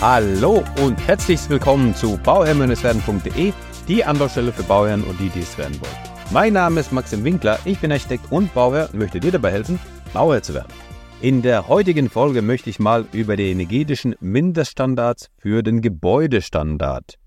Hallo und herzlich willkommen zu bauherrn-werden.de, die Anlaufstelle für Bauherren und die, die es werden wollen. Mein Name ist Maxim Winkler, ich bin Architekt und Bauherr und möchte dir dabei helfen, Bauherr zu werden. In der heutigen Folge möchte ich mal über die energetischen Mindeststandards für den Gebäudestandard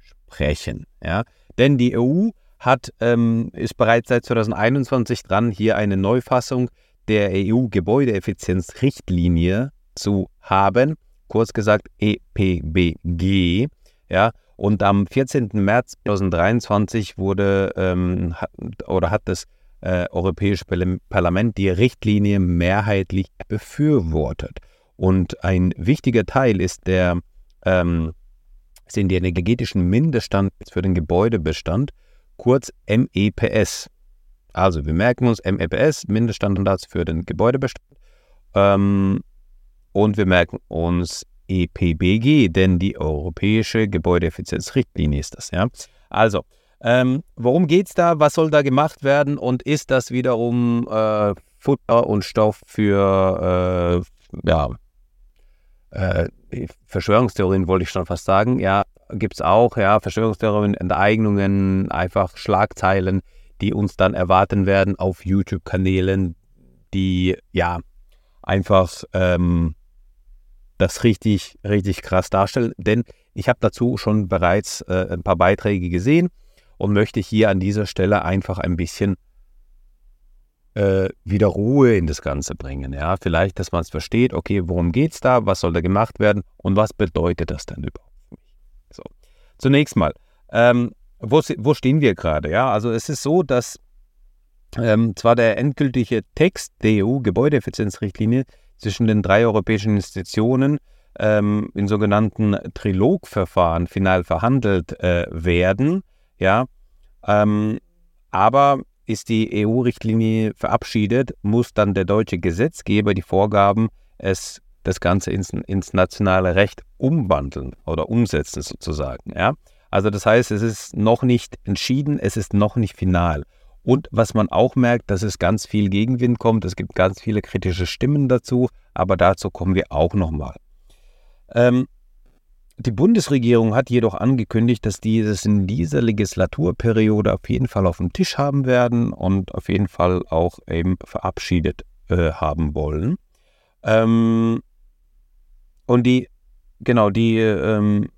sprechen. Ja? Denn die EU hat, ähm, ist bereits seit 2021 dran, hier eine Neufassung der EU-Gebäudeeffizienzrichtlinie zu haben kurz gesagt EPBG. Ja, und am 14. März 2023 wurde ähm, hat, oder hat das äh, Europäische Parlament die Richtlinie mehrheitlich befürwortet. Und ein wichtiger Teil ist der, ähm, sind die energetischen Mindeststandards für den Gebäudebestand, kurz MEPS. Also wir merken uns MEPS, Mindeststandards für den Gebäudebestand. Ähm, und wir merken uns EPBG, denn die Europäische Gebäudeeffizienzrichtlinie ist das. Ja? Also, ähm, worum geht es da? Was soll da gemacht werden? Und ist das wiederum äh, Futter und Stoff für äh, ja, äh, Verschwörungstheorien, wollte ich schon fast sagen. Ja, gibt es auch, ja, Verschwörungstheorien, Enteignungen, einfach Schlagzeilen, die uns dann erwarten werden auf YouTube-Kanälen, die ja einfach ähm, das richtig, richtig krass darstellen. Denn ich habe dazu schon bereits äh, ein paar Beiträge gesehen und möchte hier an dieser Stelle einfach ein bisschen äh, wieder Ruhe in das Ganze bringen. Ja, vielleicht, dass man es versteht, okay, worum geht es da, was soll da gemacht werden und was bedeutet das denn überhaupt für mich? So. Zunächst mal, ähm, wo, wo, stehen wir gerade? Ja, also es ist so, dass ähm, zwar der endgültige Text der EU-Gebäudeeffizienzrichtlinie zwischen den drei europäischen Institutionen ähm, in sogenannten Trilogverfahren final verhandelt äh, werden. Ja, ähm, aber ist die EU-Richtlinie verabschiedet, muss dann der deutsche Gesetzgeber die Vorgaben, es das Ganze ins, ins nationale Recht umwandeln oder umsetzen sozusagen. Ja? Also das heißt, es ist noch nicht entschieden, es ist noch nicht final. Und was man auch merkt, dass es ganz viel Gegenwind kommt. Es gibt ganz viele kritische Stimmen dazu, aber dazu kommen wir auch nochmal. Ähm, die Bundesregierung hat jedoch angekündigt, dass die es in dieser Legislaturperiode auf jeden Fall auf dem Tisch haben werden und auf jeden Fall auch eben verabschiedet äh, haben wollen. Ähm, und die, genau, die ähm,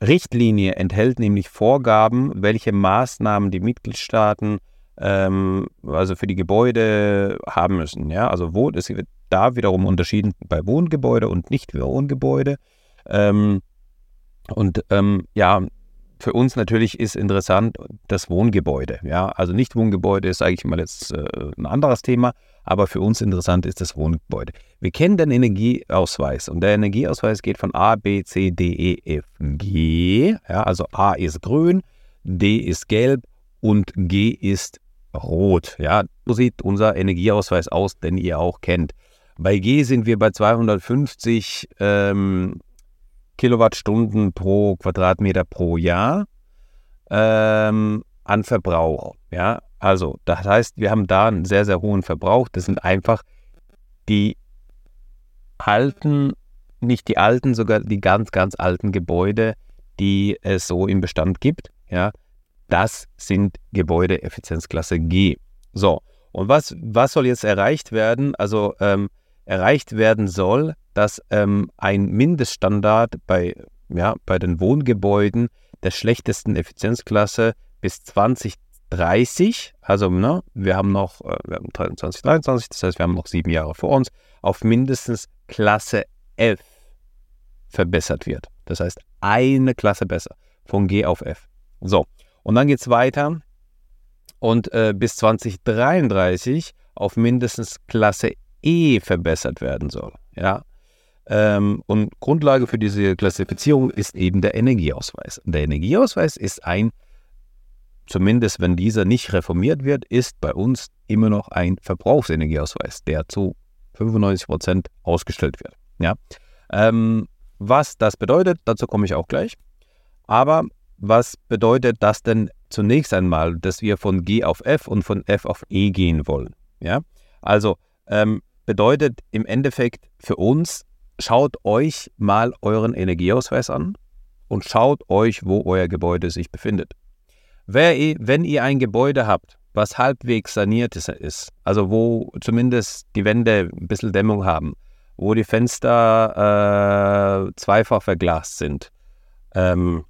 Richtlinie enthält nämlich Vorgaben, welche Maßnahmen die Mitgliedstaaten ähm, also für die Gebäude haben müssen. Ja? Also wo, es wird da wiederum unterschieden bei Wohngebäude und Nicht-Wohngebäude. Ähm, und ähm, ja, für uns natürlich ist interessant das Wohngebäude. Ja, also nicht Wohngebäude ist eigentlich mal jetzt äh, ein anderes Thema, aber für uns interessant ist das Wohngebäude. Wir kennen den Energieausweis und der Energieausweis geht von A, B, C, D, E, F, G. Ja, also A ist grün, D ist gelb und G ist rot. Ja, so sieht unser Energieausweis aus, den ihr auch kennt. Bei G sind wir bei 250 ähm, Kilowattstunden pro Quadratmeter pro Jahr ähm, an Verbrauch. Ja, also das heißt, wir haben da einen sehr, sehr hohen Verbrauch. Das sind einfach die alten, nicht die alten, sogar die ganz, ganz alten Gebäude, die es so im Bestand gibt. Ja, das sind Gebäude Effizienzklasse G. So, und was, was soll jetzt erreicht werden? Also ähm, erreicht werden soll, dass ähm, ein Mindeststandard bei, ja, bei den Wohngebäuden der schlechtesten Effizienzklasse bis 2030, also ne, wir haben noch äh, wir haben 2023, das heißt, wir haben noch sieben Jahre vor uns, auf mindestens Klasse F verbessert wird. Das heißt, eine Klasse besser, von G auf F. So, und dann geht es weiter und äh, bis 2033 auf mindestens Klasse E verbessert werden soll. Ja? Ähm, und Grundlage für diese Klassifizierung ist eben der Energieausweis. der Energieausweis ist ein, zumindest wenn dieser nicht reformiert wird, ist bei uns immer noch ein Verbrauchsenergieausweis, der zu 95 Prozent ausgestellt wird. Ja? Ähm, was das bedeutet, dazu komme ich auch gleich. Aber was bedeutet das denn zunächst einmal, dass wir von G auf F und von F auf E gehen wollen? Ja, also ähm, bedeutet im Endeffekt für uns, schaut euch mal euren Energieausweis an und schaut euch, wo euer Gebäude sich befindet. Wenn ihr ein Gebäude habt, was halbwegs saniert ist, also wo zumindest die Wände ein bisschen Dämmung haben, wo die Fenster äh, zweifach verglast sind, ähm,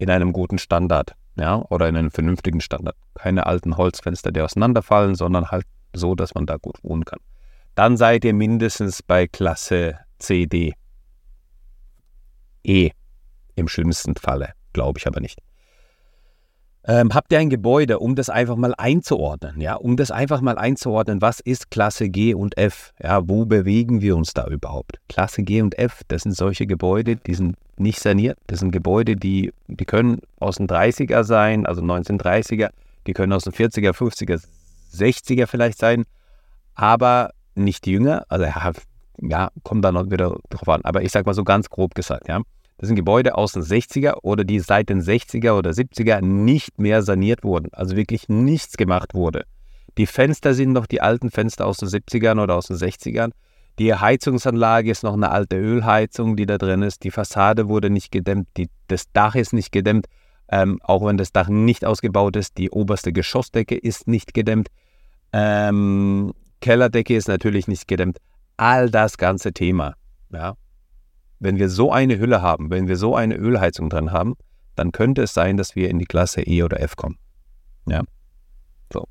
in einem guten Standard, ja, oder in einem vernünftigen Standard. Keine alten Holzfenster, die auseinanderfallen, sondern halt so, dass man da gut wohnen kann. Dann seid ihr mindestens bei Klasse C, D. E im schlimmsten Falle, glaube ich aber nicht. Ähm, habt ihr ein Gebäude, um das einfach mal einzuordnen, ja, um das einfach mal einzuordnen, was ist Klasse G und F, ja, wo bewegen wir uns da überhaupt? Klasse G und F, das sind solche Gebäude, die sind nicht saniert, das sind Gebäude, die, die können aus den 30er sein, also 1930er, die können aus den 40er, 50er, 60er vielleicht sein, aber nicht jünger, also ja, kommt da noch wieder drauf an, aber ich sag mal so ganz grob gesagt, ja. Das sind Gebäude aus den 60er oder die seit den 60er oder 70er nicht mehr saniert wurden, also wirklich nichts gemacht wurde. Die Fenster sind noch die alten Fenster aus den 70ern oder aus den 60ern. Die Heizungsanlage ist noch eine alte Ölheizung, die da drin ist. Die Fassade wurde nicht gedämmt, die, das Dach ist nicht gedämmt, ähm, auch wenn das Dach nicht ausgebaut ist. Die oberste Geschossdecke ist nicht gedämmt. Ähm, Kellerdecke ist natürlich nicht gedämmt. All das ganze Thema. Ja, wenn wir so eine Hülle haben, wenn wir so eine Ölheizung dran haben, dann könnte es sein, dass wir in die Klasse E oder F kommen. Ja. So.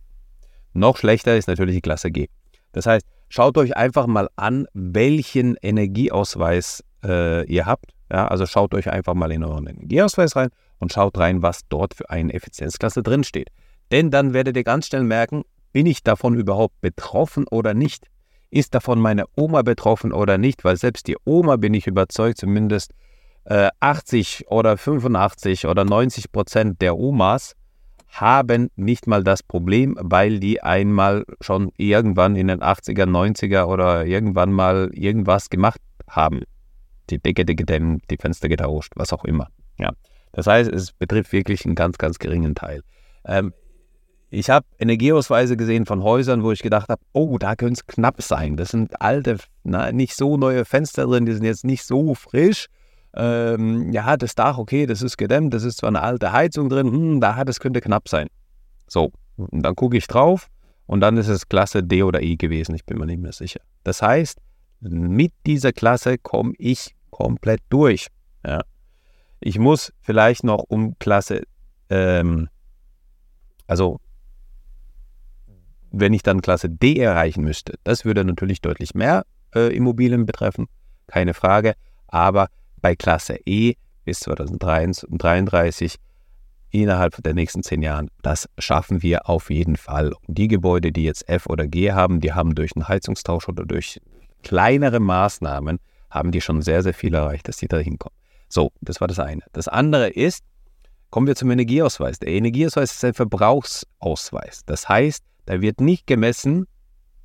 Noch schlechter ist natürlich die Klasse G. Das heißt, schaut euch einfach mal an, welchen Energieausweis äh, ihr habt. Ja, also schaut euch einfach mal in euren Energieausweis rein und schaut rein, was dort für eine Effizienzklasse drinsteht. Denn dann werdet ihr ganz schnell merken, bin ich davon überhaupt betroffen oder nicht? Ist davon meine Oma betroffen oder nicht? Weil selbst die Oma, bin ich überzeugt, zumindest äh, 80 oder 85 oder 90 Prozent der Omas haben nicht mal das Problem, weil die einmal schon irgendwann in den 80er, 90er oder irgendwann mal irgendwas gemacht haben. Die Decke gedämmt, die Fenster getauscht, was auch immer. Ja. Das heißt, es betrifft wirklich einen ganz, ganz geringen Teil. Ähm, ich habe Energieausweise gesehen von Häusern, wo ich gedacht habe, oh, da könnte es knapp sein. Das sind alte, na, nicht so neue Fenster drin, die sind jetzt nicht so frisch. Ähm, ja, das Dach, okay, das ist gedämmt, das ist zwar eine alte Heizung drin, hm, da, das könnte knapp sein. So, und dann gucke ich drauf und dann ist es Klasse D oder E gewesen, ich bin mir nicht mehr sicher. Das heißt, mit dieser Klasse komme ich komplett durch. Ja. Ich muss vielleicht noch um Klasse, ähm, also wenn ich dann Klasse D erreichen müsste, das würde natürlich deutlich mehr äh, Immobilien betreffen, keine Frage. Aber bei Klasse E bis 2033 innerhalb der nächsten zehn Jahren, das schaffen wir auf jeden Fall. Und die Gebäude, die jetzt F oder G haben, die haben durch einen Heizungstausch oder durch kleinere Maßnahmen, haben die schon sehr, sehr viel erreicht, dass die da hinkommen. So, das war das eine. Das andere ist, kommen wir zum Energieausweis. Der Energieausweis ist ein Verbrauchsausweis. Das heißt, da wird nicht gemessen,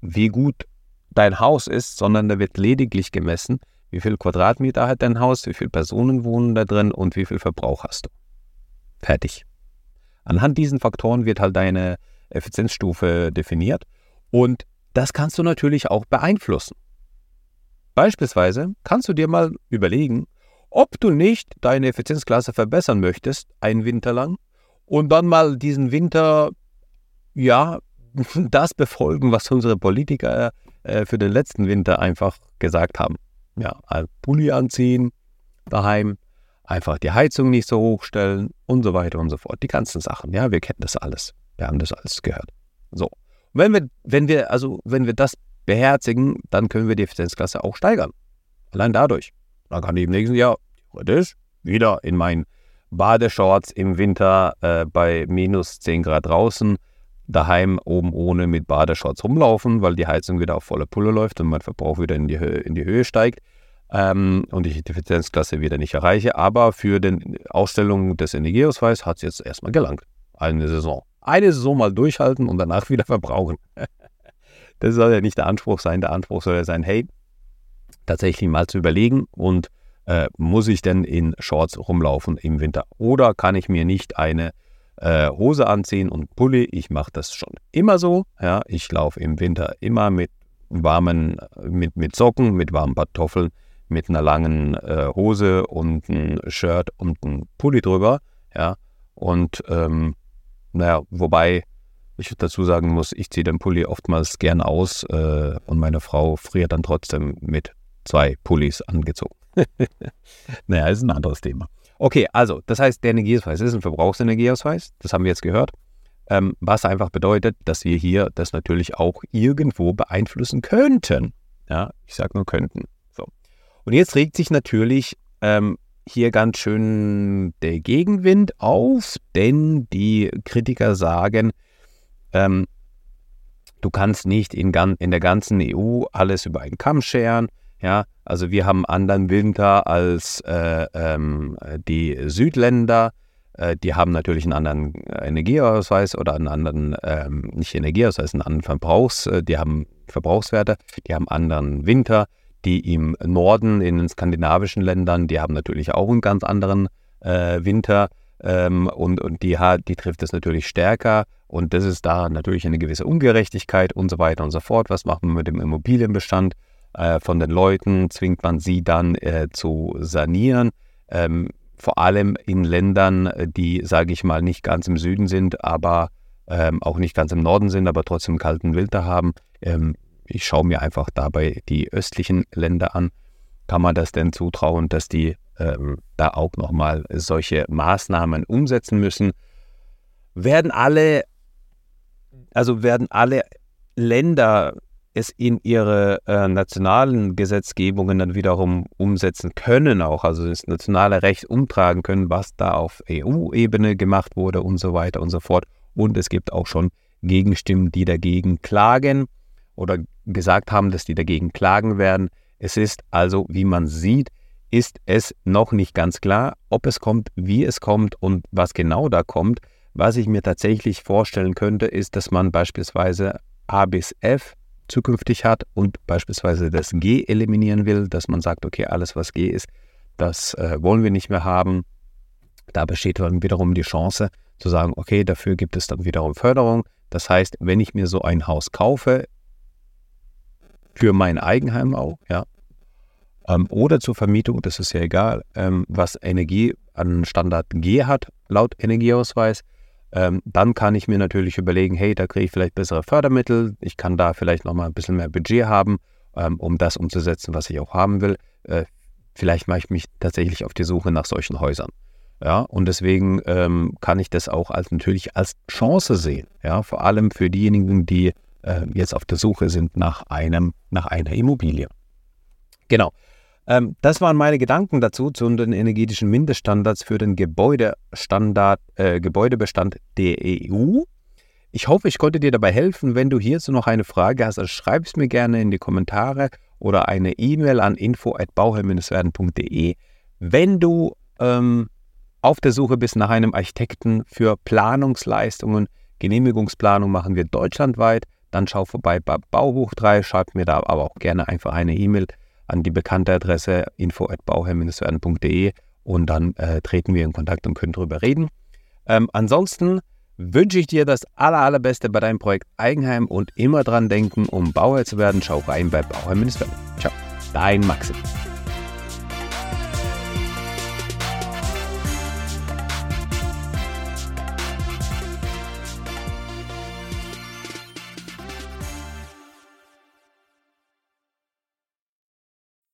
wie gut dein Haus ist, sondern da wird lediglich gemessen, wie viel Quadratmeter hat dein Haus, wie viele Personen wohnen da drin und wie viel Verbrauch hast du. Fertig. Anhand diesen Faktoren wird halt deine Effizienzstufe definiert und das kannst du natürlich auch beeinflussen. Beispielsweise kannst du dir mal überlegen, ob du nicht deine Effizienzklasse verbessern möchtest, einen Winter lang, und dann mal diesen Winter, ja, das befolgen, was unsere Politiker äh, für den letzten Winter einfach gesagt haben. Ja, ein Pulli anziehen, daheim, einfach die Heizung nicht so hoch stellen und so weiter und so fort. Die ganzen Sachen, ja, wir kennen das alles. Wir haben das alles gehört. So. Wenn wir, wenn wir, also, wenn wir das beherzigen, dann können wir die Effizienzklasse auch steigern. Allein dadurch. Dann kann ich im nächsten Jahr theoretisch wieder in meinen Badeshorts im Winter äh, bei minus 10 Grad draußen daheim oben ohne mit Badeshorts rumlaufen, weil die Heizung wieder auf volle Pulle läuft und mein Verbrauch wieder in die Höhe, in die Höhe steigt ähm, und ich die Effizienzklasse wieder nicht erreiche. Aber für die Ausstellung des Energieausweises hat es jetzt erstmal gelangt. Eine Saison. Eine Saison mal durchhalten und danach wieder verbrauchen. das soll ja nicht der Anspruch sein. Der Anspruch soll ja sein, hey, tatsächlich mal zu überlegen und äh, muss ich denn in Shorts rumlaufen im Winter? Oder kann ich mir nicht eine äh, Hose anziehen und Pulli. Ich mache das schon immer so. Ja, ich laufe im Winter immer mit warmen, mit, mit Socken, mit warmen Pantoffeln, mit einer langen äh, Hose und ein Shirt und ein Pulli drüber. Ja, und ähm, naja, wobei ich dazu sagen muss, ich ziehe den Pulli oftmals gern aus äh, und meine Frau friert dann trotzdem mit zwei Pullis angezogen. naja, ist ein anderes Thema. Okay, also, das heißt, der Energieausweis ist ein Verbrauchsenergieausweis, das haben wir jetzt gehört, ähm, was einfach bedeutet, dass wir hier das natürlich auch irgendwo beeinflussen könnten. Ja, ich sage nur könnten. So. Und jetzt regt sich natürlich ähm, hier ganz schön der Gegenwind auf, denn die Kritiker sagen, ähm, du kannst nicht in, in der ganzen EU alles über einen Kamm scheren. Ja, also wir haben anderen Winter als äh, ähm, die Südländer. Äh, die haben natürlich einen anderen Energieausweis oder einen anderen, ähm, nicht Energieausweis, einen anderen Verbrauchs, äh, die haben Verbrauchswerte, die haben anderen Winter. Die im Norden, in den skandinavischen Ländern, die haben natürlich auch einen ganz anderen äh, Winter. Ähm, und, und die, die trifft es natürlich stärker. Und das ist da natürlich eine gewisse Ungerechtigkeit und so weiter und so fort. Was machen wir mit dem Immobilienbestand? Äh, von den Leuten, zwingt man sie dann äh, zu sanieren. Ähm, vor allem in Ländern, äh, die, sage ich mal, nicht ganz im Süden sind, aber ähm, auch nicht ganz im Norden sind, aber trotzdem kalten Winter haben. Ähm, ich schaue mir einfach dabei die östlichen Länder an. Kann man das denn zutrauen, dass die ähm, da auch nochmal solche Maßnahmen umsetzen müssen? Werden alle, also werden alle Länder es in ihre äh, nationalen Gesetzgebungen dann wiederum umsetzen können, auch also das nationale Recht umtragen können, was da auf EU-Ebene gemacht wurde und so weiter und so fort. Und es gibt auch schon Gegenstimmen, die dagegen klagen oder gesagt haben, dass die dagegen klagen werden. Es ist also, wie man sieht, ist es noch nicht ganz klar, ob es kommt, wie es kommt und was genau da kommt. Was ich mir tatsächlich vorstellen könnte, ist, dass man beispielsweise A bis F zukünftig hat und beispielsweise das G eliminieren will, dass man sagt, okay, alles was G ist, das äh, wollen wir nicht mehr haben. Da besteht dann wiederum die Chance zu sagen, okay, dafür gibt es dann wiederum Förderung. Das heißt, wenn ich mir so ein Haus kaufe, für mein Eigenheim auch, ja, ähm, oder zur Vermietung, das ist ja egal, ähm, was Energie an Standard G hat, laut Energieausweis, ähm, dann kann ich mir natürlich überlegen, hey, da kriege ich vielleicht bessere Fördermittel, ich kann da vielleicht nochmal ein bisschen mehr Budget haben, ähm, um das umzusetzen, was ich auch haben will. Äh, vielleicht mache ich mich tatsächlich auf die Suche nach solchen Häusern. Ja, und deswegen ähm, kann ich das auch als natürlich als Chance sehen. Ja, vor allem für diejenigen, die äh, jetzt auf der Suche sind nach einem, nach einer Immobilie. Genau. Ähm, das waren meine Gedanken dazu zu den energetischen Mindeststandards für den Gebäudestandard, äh, Gebäudebestand der EU. Ich hoffe, ich konnte dir dabei helfen. Wenn du hierzu noch eine Frage hast, also schreib es mir gerne in die Kommentare oder eine E-Mail an info@bauherr-werden.de. Wenn du ähm, auf der Suche bist nach einem Architekten für Planungsleistungen, Genehmigungsplanung machen wir deutschlandweit, dann schau vorbei bei Baubuch 3, schreib mir da aber auch gerne einfach eine E-Mail an die bekannte Adresse info.bauherr-werden.de und dann äh, treten wir in Kontakt und können darüber reden. Ähm, ansonsten wünsche ich dir das aller, allerbeste bei deinem Projekt Eigenheim und immer dran denken, um Bauherr zu werden, schau rein bei Bauherr-werden. Ciao, dein Maxim.